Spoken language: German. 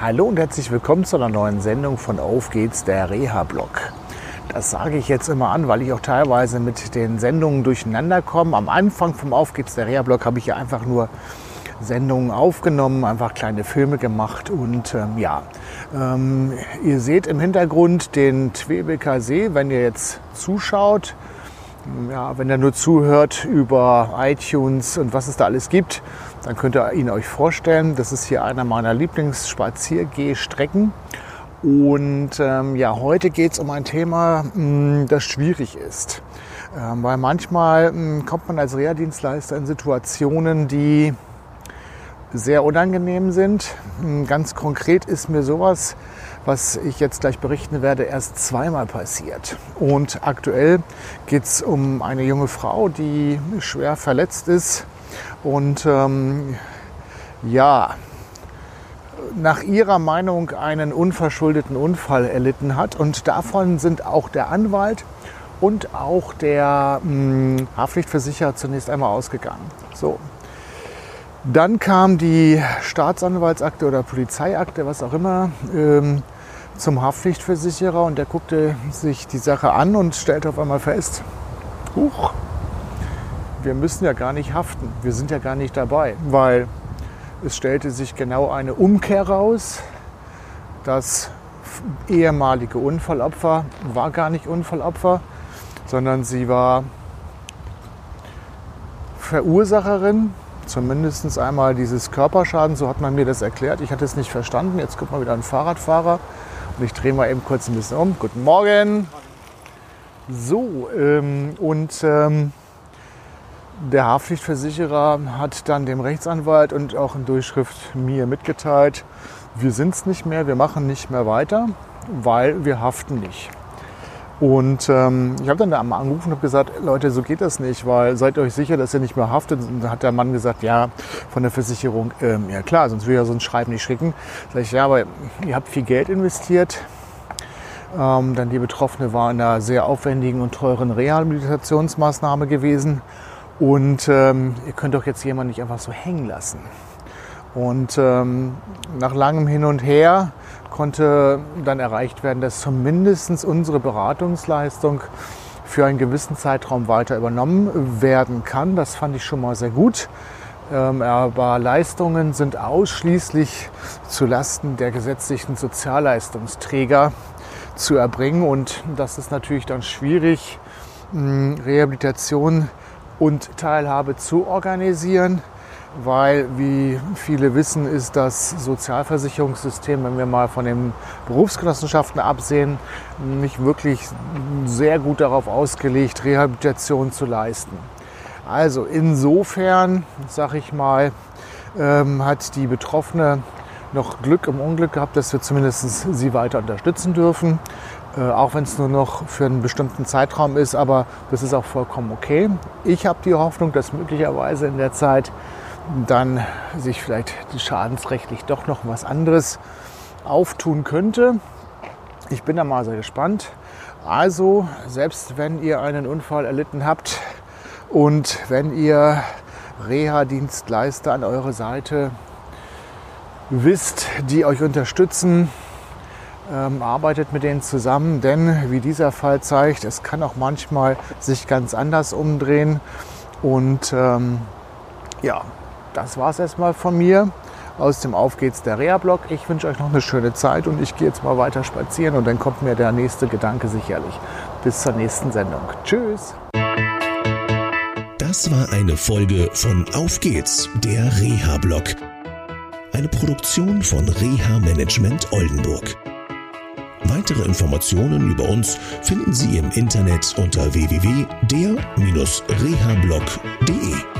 Hallo und herzlich willkommen zu einer neuen Sendung von Auf geht's, der Reha-Blog. Das sage ich jetzt immer an, weil ich auch teilweise mit den Sendungen durcheinander komme. Am Anfang vom Auf geht's, der Reha-Blog habe ich ja einfach nur Sendungen aufgenommen, einfach kleine Filme gemacht und ähm, ja, ähm, ihr seht im Hintergrund den Twebeker See, wenn ihr jetzt zuschaut. Ja, wenn ihr nur zuhört über iTunes und was es da alles gibt, dann könnt ihr ihn euch vorstellen. Das ist hier einer meiner Lieblingsspaziergehstrecken. Und ähm, ja, heute geht es um ein Thema, mh, hm, das schwierig ist. Ähm, weil manchmal mh, hm, kommt man als Reha-Dienstleister in Situationen, die sehr unangenehm sind. Hm, ganz konkret ist mir sowas, was ich jetzt gleich berichten werde, erst zweimal passiert. Und aktuell geht es um eine junge Frau, die schwer verletzt ist und ähm, ja, nach ihrer Meinung einen unverschuldeten Unfall erlitten hat. Und davon sind auch der Anwalt und auch der mh, hm, Haftpflichtversicherer zunächst einmal ausgegangen. So. Dann kam die Staatsanwaltsakte oder Polizeiakte, was auch immer, ähm, zum Haftpflichtversicherer und der guckte sich die Sache an und stellte auf einmal fest, huch, wir müssen ja gar nicht haften, wir sind ja gar nicht dabei, weil es stellte sich genau eine Umkehr raus. Das ehemalige Unfallopfer war gar nicht Unfallopfer, sondern sie war Verursacherin, zumindest einmal dieses Körperschadens, so hat man mir das erklärt. Ich hatte es nicht verstanden. Jetzt kommt mal wieder ein Fahrradfahrer und ich drehe mal eben kurz ein bisschen um. Guten Morgen. So, ähm, und ähm, der Haftpflichtversicherer hat dann dem Rechtsanwalt und auch in Durchschrift mir mitgeteilt, wir sind es nicht mehr, wir machen nicht mehr weiter, weil wir haften nicht. Und ähm, ich habe dann da mal angerufen und habe gesagt, Leute, so geht das nicht, weil seid euch sicher, dass ihr nicht mehr haftet. Und dann hat der Mann gesagt, ja, von der Versicherung, ähm, ja klar, sonst würde ja so ein Schreiben nicht schicken. Sag ich, ja, aber ihr habt viel Geld investiert. Ähm, dann die Betroffene war in einer sehr aufwendigen und teuren Rehabilitationsmaßnahme gewesen. Und ähm, ihr könnt doch jetzt jemanden nicht einfach so hängen lassen. Und ähm, nach langem Hin und Her konnte dann erreicht werden, dass zumindest unsere Beratungsleistung für einen gewissen Zeitraum weiter übernommen werden kann. Das fand ich schon mal sehr gut. Ähm, aber Leistungen sind ausschließlich zu Lasten der gesetzlichen Sozialleistungsträger zu erbringen. Und das ist natürlich dann schwierig, Rehabilitation und Teilhabe zu organisieren, weil, wie viele wissen, ist das Sozialversicherungssystem, wenn wir mal von den Berufsgenossenschaften absehen, nicht wirklich sehr gut darauf ausgelegt, Rehabilitation zu leisten. Also insofern, sage ich mal, ähm, hat die Betroffene noch Glück im Unglück gehabt, dass wir zumindest sie weiter unterstützen dürfen. Äh, auch wenn es nur noch für einen bestimmten Zeitraum ist, aber das ist auch vollkommen okay. Ich habe die Hoffnung, dass möglicherweise in der Zeit dann sich vielleicht schadensrechtlich doch noch was anderes auftun könnte. Ich bin da mal sehr gespannt. Also, selbst wenn ihr einen Unfall erlitten habt und wenn ihr Reha-Dienstleister an eurer Seite wisst, die euch unterstützen, ähm, arbeitet mit denen zusammen, denn wie dieser Fall zeigt, es kann auch manchmal sich ganz anders umdrehen. Und ähm, ja, das war es erstmal von mir. Aus dem Auf geht's der Reha-Blog. Ich wünsche euch noch eine schöne Zeit und ich gehe jetzt mal weiter spazieren und dann kommt mir der nächste Gedanke sicherlich. Bis zur nächsten Sendung. Tschüss. Das war eine Folge von Auf geht's, der Reha-Blog. Eine Produktion von Reha Management Oldenburg. Weitere Informationen über uns finden Sie im Internet unter www.der-rehablog.de.